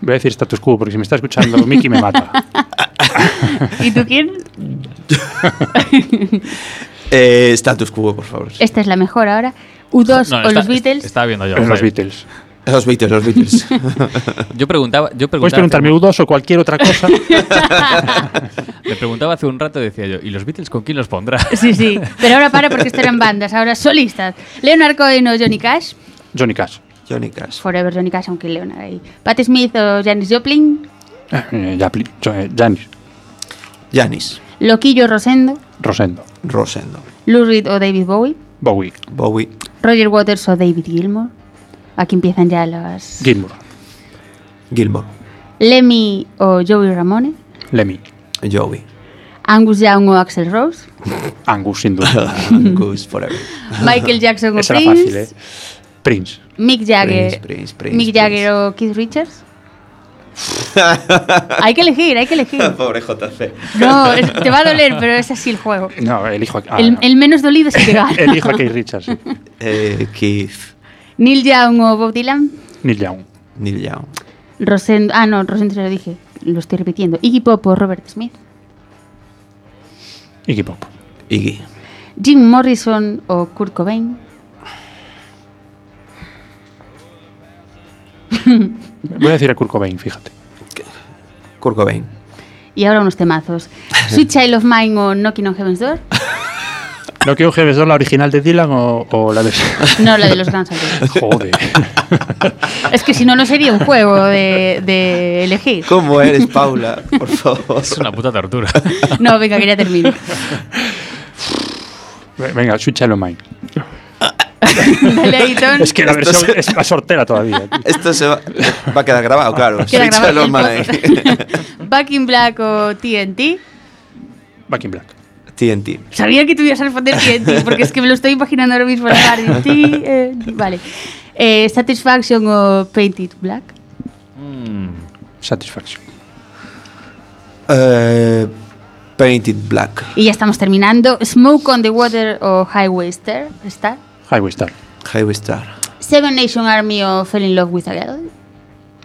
Voy a decir status quo porque si me está escuchando Mickey me mata. ¿Y tú quién? Eh, status Quo, por favor. Esta es la mejor ahora. U2 No, o está- los Beatles. Estaba viendo yo. los. Beatles. Los Beatles, los Beatles. Yo preguntaba. Yo Puedes preguntarme U2 o cualquier otra cosa. Me preguntaba hace un rato, decía yo, ¿y los Beatles con quién los pondrá? Sí, sí. Pero ahora para porque esto eran bandas, ahora solistas. Leonard Cohen o Johnny Cash. Johnny Cash. Johnny Cash. Forever Johnny Cash, aunque Leonard ahí. Patti Smith o Janis Joplin. Eh, eh, Janis. Janis. Loquillo o Rosendo. Rosendo. Rosendo. Lou Reed o David Bowie. Bowie. Bowie. Roger Waters o David Gilmour. Aquí empiezan ya las. Gilmour. Gilmore. Lemmy o Joey Ramone. Lemmy. Joey. Angus Young o Axel Rose. Angus, sin duda. Angus Forever. Michael Jackson o Esa era Prince. fácil, ¿eh? Prince. Mick Jagger. Prince, Prince, Prince, Mick Jagger o Keith Richards. hay que elegir, hay que elegir. Pobre JC. No, te va a doler, pero es así el juego. No, elijo a, ah, El, el menos dolido es el que gana. elijo a Keith Richards. sí. Eh, Keith. Neil Young o Bob Dylan. Neil Young. Neil Young. Rosendo, ah, no, Rosendo se lo dije, lo estoy repitiendo. Iggy Pop o Robert Smith. Iggy Pop. Iggy. Jim Morrison o Kurt Cobain. Voy a decir a Kurt Cobain, fíjate. Kurt Cobain. Y ahora unos temazos. Sweet Child of Mine o Knocking on Heaven's Door. ¿No quiero que la original de Dylan o, o la de.? No, la de los Guns N' Roses. Joder. Es que si no, no sería un juego de, de elegir. ¿Cómo eres, Paula? Por favor. Es una puta tortura. No, venga, que ya termino. Venga, Switch Child of Mine. Dale ahí, Ton. Es que la Esto versión se- es más sortera todavía. Esto se va, va a quedar grabado, claro. Queda grabado. Back in Black o TNT. Back in Black. TNT. Sabía que tú ibas a responder TNT, porque es que me lo estoy imaginando ahora mismo. TNT. Vale. Eh, Satisfaction o Painted Black. Mm, Satisfaction. Eh, Painted Black. Y ya estamos terminando. Smoke on the Water o Highway Star. Star. Highway Star. Highway Star. Seven Nation Army o Fell in Love with a Girl.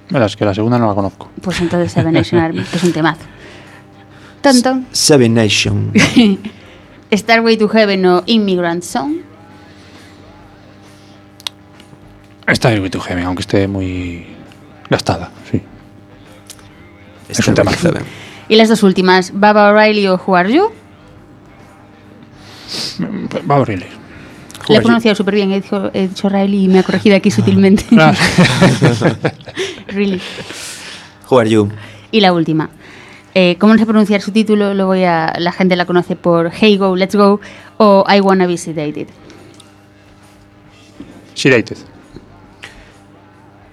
Verás que la segunda no la conozco. Pues entonces Seven Nation Army, que es un temazo. Tonto. Seven Nation. Starway to Heaven o Immigrant Song. Esta es Way to Heaven, aunque esté muy gastada. Sí. Es un Starway Heaven. Y las dos últimas, Baba O'Reilly o Who Are You. Va a abrirle. Le he pronunciado súper bien, he dicho, he dicho Riley y me ha corregido aquí sutilmente. Ah, really. Who are you? Y la última. Eh, ¿Cómo no sé pronunciar su título? Lo voy a, la gente la conoce por Hey Go, Let's Go o I Wanna Be Sedated. Sedated.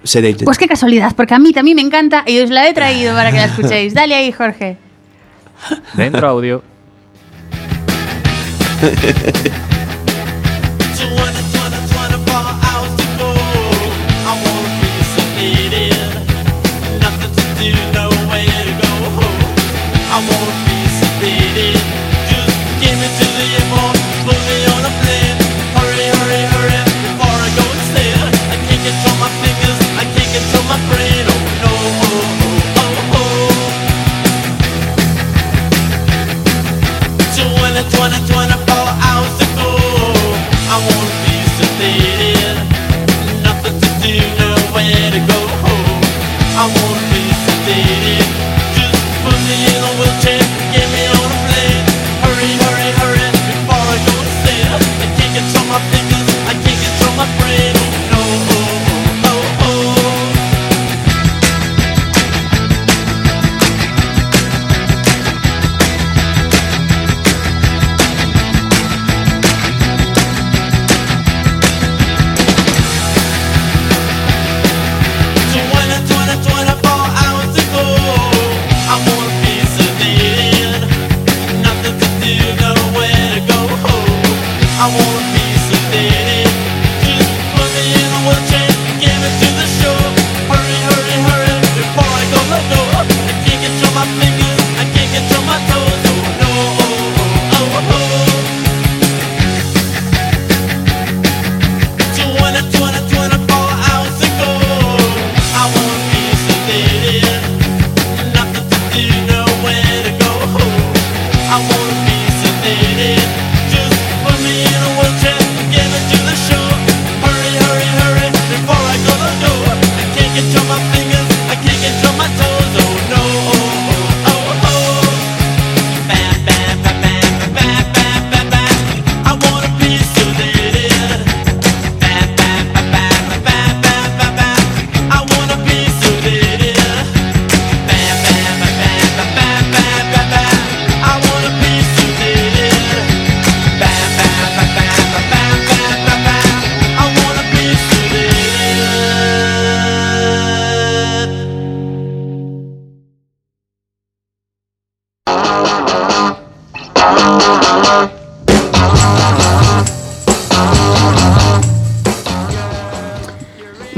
Sedated. Pues qué casualidad, porque a mí también me encanta y os la he traído para que la escuchéis. Dale ahí, Jorge. Dentro audio. I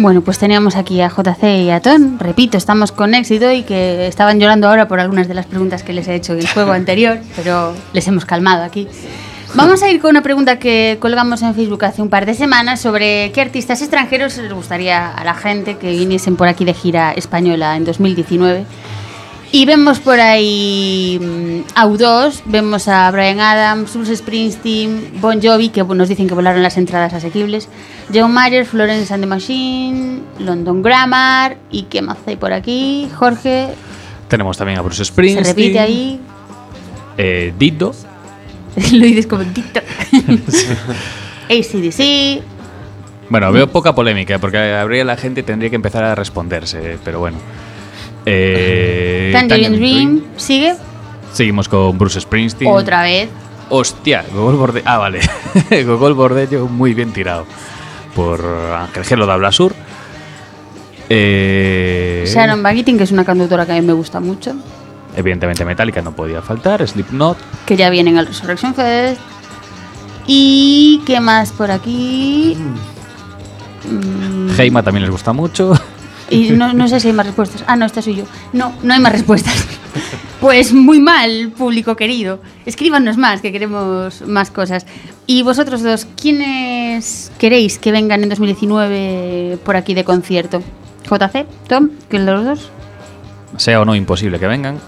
Bueno, pues teníamos aquí a JC y a Ton. Repito, estamos con éxito y que estaban llorando ahora por algunas de las preguntas que les he hecho en el juego anterior, pero les hemos calmado aquí. Vamos a ir con una pregunta que colgamos en Facebook hace un par de semanas sobre qué artistas extranjeros les gustaría a la gente que viniesen por aquí de gira española en 2019. Y vemos por ahí mm, a U2, vemos a Brian Adams, Bruce Springsteen, Bon Jovi, que nos dicen que volaron las entradas asequibles, John Mayer, Florence and the Machine, London Grammar, y qué más hay por aquí, Jorge, Tenemos también a Bruce se Springsteen. repite ahí, eh, Dido. lo dices como TikTok. ACDC, Bueno, veo poca polémica porque habría la gente tendría que empezar a responderse, pero bueno. Eh, Tangerine Dream, sigue Seguimos con Bruce Springsteen. otra vez. Hostia, Gogol Bordello. Ah, vale. Gogol Bordello, muy bien tirado. Por Ángel Gelo de Habla Sur. Eh, Sharon Eaton, que es una cantautora que a mí me gusta mucho, Evidentemente Metallica no podía faltar. Slipknot. que ya vienen al Resurrection Fest. ¿Y qué más por aquí? Mm, Heima también les gusta mucho. Y no, no sé si hay más respuestas. Ah, no, esta soy yo. No, no hay más respuestas. Pues muy mal, público querido. Escríbanos más, que queremos más cosas. Y vosotros dos, ¿quiénes queréis que vengan en 2019 por aquí de concierto? JC, Tom, que los dos. Sea o no imposible que vengan.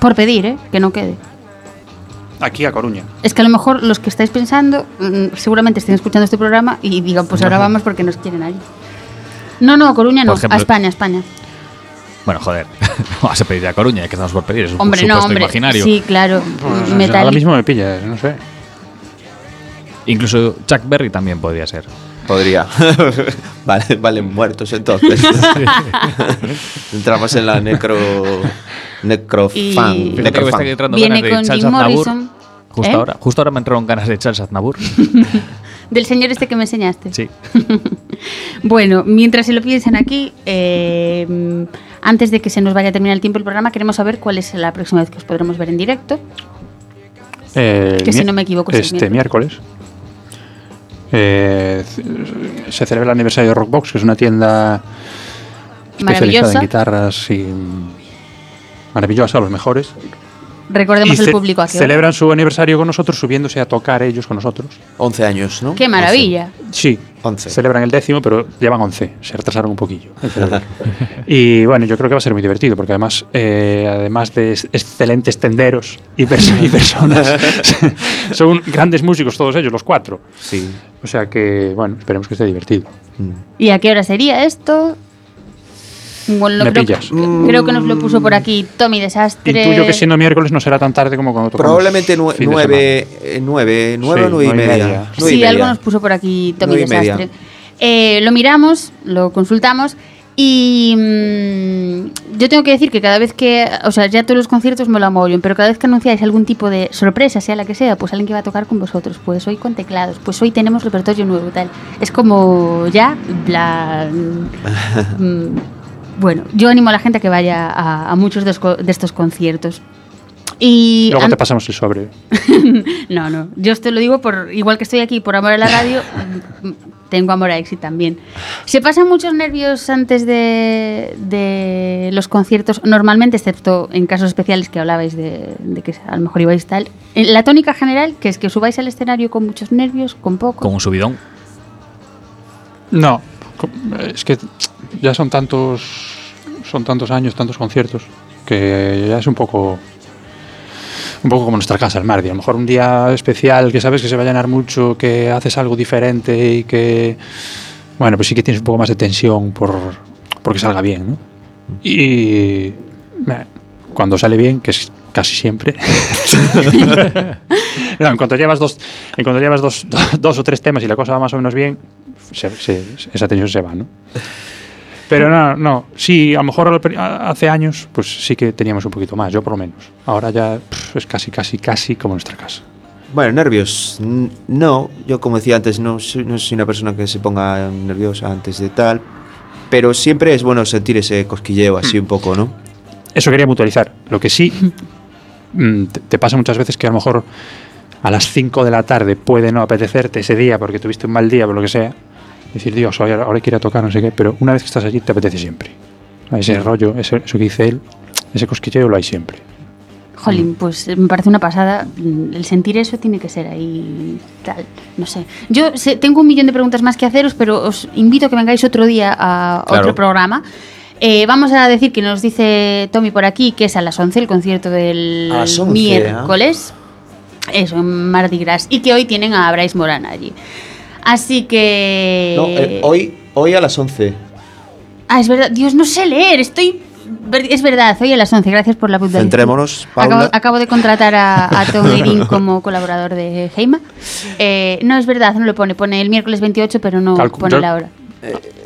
Por pedir, ¿eh? Que no quede. Aquí a Coruña. Es que a lo mejor los que estáis pensando, mm, seguramente estén escuchando este programa y digan, pues ahora vamos porque nos quieren allí. No, no, a Coruña no, ejemplo- a España, a España. Bueno, joder. Vas a pedir a Coruña, que estamos por pedir. Es un Hombre, no, hombre. imaginario. Sí, claro. Pues, Metal. ahora mismo me pillas, no sé. Incluso Chuck Berry también podría ser. Podría. vale, vale, muertos entonces. Entramos en la necro. Necrofan. Y- necrofan. Viene con Jim. Justo ¿Eh? ahora, justo ahora me entraron ganas de Charles Aznavour. Del señor este que me enseñaste. Sí. Bueno, mientras se lo piensan aquí, eh, mm, antes de que se nos vaya a terminar el tiempo del programa, queremos saber cuál es la próxima vez que os podremos ver en directo. Eh, Que si no me equivoco es Este miércoles. eh, se celebra el aniversario de Rockbox, que es una tienda especializada en guitarras y maravillosa, los mejores. Recordemos Y el público aquí. celebran su aniversario con nosotros, subiéndose a tocar ellos con nosotros. 11 años, ¿no? ¡Qué maravilla! Sí, 11. celebran el décimo, pero llevan 11. Se retrasaron un poquillo. y bueno, yo creo que va a ser muy divertido, porque además, eh, además de es- excelentes tenderos y, y personas, son grandes músicos todos ellos, los cuatro. Sí. O sea que, bueno, esperemos que esté divertido. Mm. ¿Y a qué hora sería esto? Bueno, Me creo, pillas. creo que nos lo puso por aquí Tommy Desastre. Intuyo que siendo miércoles no será tan tarde como cuando tocamos Probablemente nue- fin de nueve, eh, nueve, nueve Sí, o nueve y nueve y media. media. Nueve y Sí, algo nos puso por aquí Tommy Nueve y media. Desastre. Eh, lo miramos, lo consultamos y mm, yo tengo que decir que cada vez que, o sea, ya todos los conciertos me lo amoyo, pero cada vez que anunciáis algún tipo de sorpresa, sea la que sea, pues alguien que va a tocar con vosotros, pues hoy con teclados, pues hoy tenemos repertorio nuevo, tal. Es como ya, mm, bueno, yo animo a la gente a que vaya a, a muchos de, esco- de estos conciertos. Y Luego te pasamos el sobre. no, no. Yo esto lo digo por, igual que estoy aquí por amor a la radio, tengo amor a Exit también. Se pasan muchos nervios antes de, de los conciertos, normalmente, excepto en casos especiales que hablabais de, de que a lo mejor ibais tal. En la tónica general, que es que subáis al escenario con muchos nervios, con poco. Con un subidón. No, es que ya son tantos, son tantos años, tantos conciertos, que ya es un poco, un poco como nuestra casa, el Mardi. A lo mejor un día especial que sabes que se va a llenar mucho, que haces algo diferente y que, bueno, pues sí que tienes un poco más de tensión por, porque salga bien. Y cuando sale bien, que es casi siempre. No, en cuanto llevas dos, en cuanto llevas dos, dos o tres temas y la cosa va más o menos bien, se- esa tensión se va, ¿no? Pero no, no, sí, a lo mejor hace años, pues sí que teníamos un poquito más, yo por lo menos. Ahora ya pff, es casi, casi, casi como nuestra casa. Bueno, nervios. No, yo como decía antes, no soy, no soy una persona que se ponga nerviosa antes de tal. Pero siempre es bueno sentir ese cosquilleo así un poco, ¿no? Eso quería mutualizar. Lo que sí mm, te, te pasa muchas veces que a lo mejor a las 5 de la tarde puede no apetecerte ese día porque tuviste un mal día, por lo que sea. Decir, Dios, hoy- ahora quiero tocar, no sé qué. Pero una vez que estás allí, te apetece siempre. Ese rollo, ese- eso que dice él, ese cosquilleo lo hay siempre. Jolín, pues eh, me parece una pasada. Mm, El sentir eso tiene que ser ahí tal. No sé. Yo sé- tengo un millón de preguntas más que haceros, pero os invito a que vengáis otro día a Claro. otro programa. Eh, vamos a decir que nos dice Tommy por aquí que es a las 11 el concierto del A las 11, miércoles. Eso, en Mardi Gras. Y que hoy tienen a Bryce Morán allí. Así que. No, eh, hoy, hoy a las 11. Ah, es verdad. Dios, no sé leer. Estoy. Es verdad, hoy a las 11. Gracias por la puntualización. Centrémonos, Acabo, Paula. acabo de contratar a, a Tom Eirin como colaborador de Heima. Eh, no, es verdad, no lo pone. Pone el miércoles 28, pero no Calcu- pone la hora.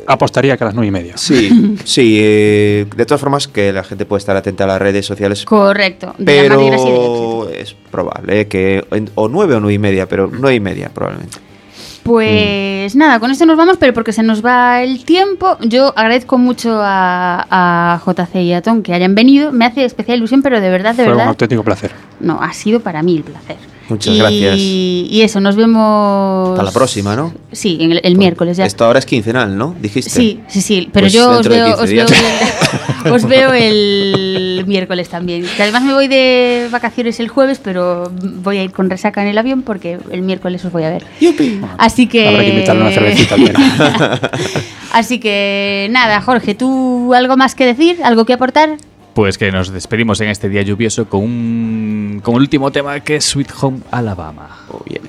Apostaría que a las 9 y media. Sí, sí. eh, de todas formas, que la gente puede estar atenta a las redes sociales. Correcto. De la Gras y de. Pero es probable eh, que en- o nueve o nueve y media, pero nueve y media probablemente. Pues nada, con esto nos vamos, pero porque se nos va el tiempo, yo agradezco mucho a, a JC y a Tom que hayan venido. Me hace especial ilusión, pero de verdad, de Fue un verdad. auténtico placer. No, ha sido para mí el placer. Muchas y, gracias. Y eso, nos vemos. Hasta la próxima, ¿no? Sí, en el, el miércoles ya. Esto ahora es quincenal, ¿no? Dijiste. Sí, sí, sí, pero Pues yo os dentro de veo, 15 os, veo días. el, os veo el miércoles también. Que además me voy de vacaciones el jueves, pero voy a ir con resaca en el avión porque el miércoles os voy a ver. Así que. Habrá que invitarle una cervecita. Así que nada, Jorge, ¿tú algo más que decir? ¿Algo que aportar? Pues que nos despedimos en este día lluvioso con un con el último tema que es Sweet Home Alabama. Oh, yeah.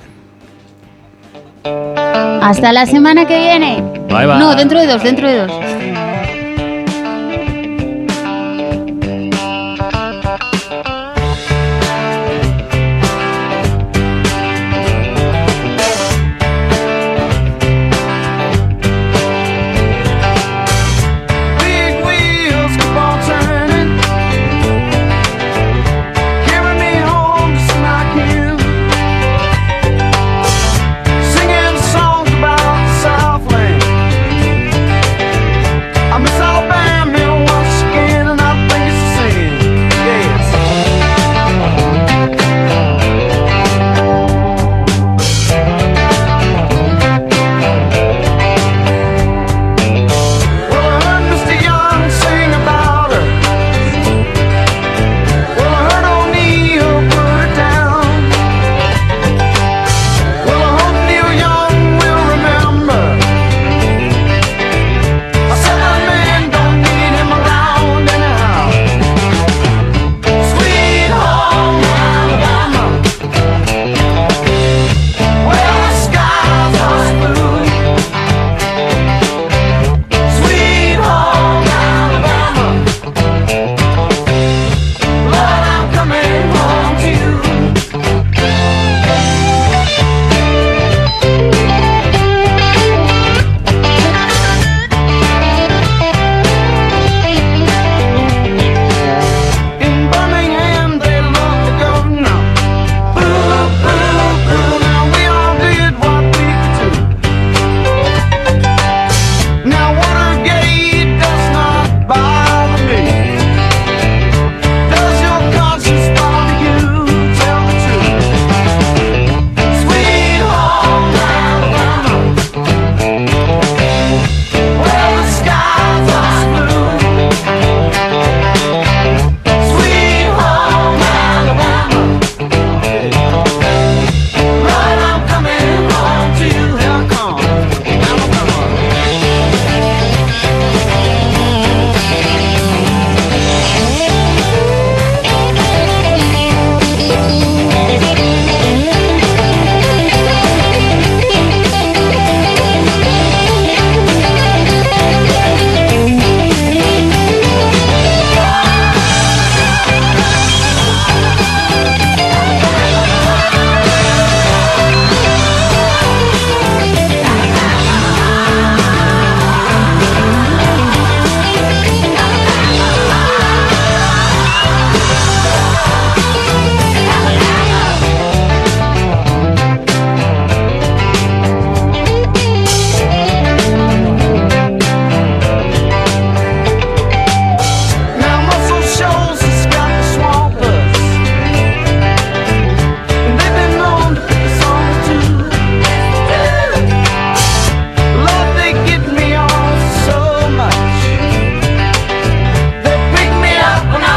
Hasta la semana que viene. Bye, bye. No, dentro de dos, dentro de dos.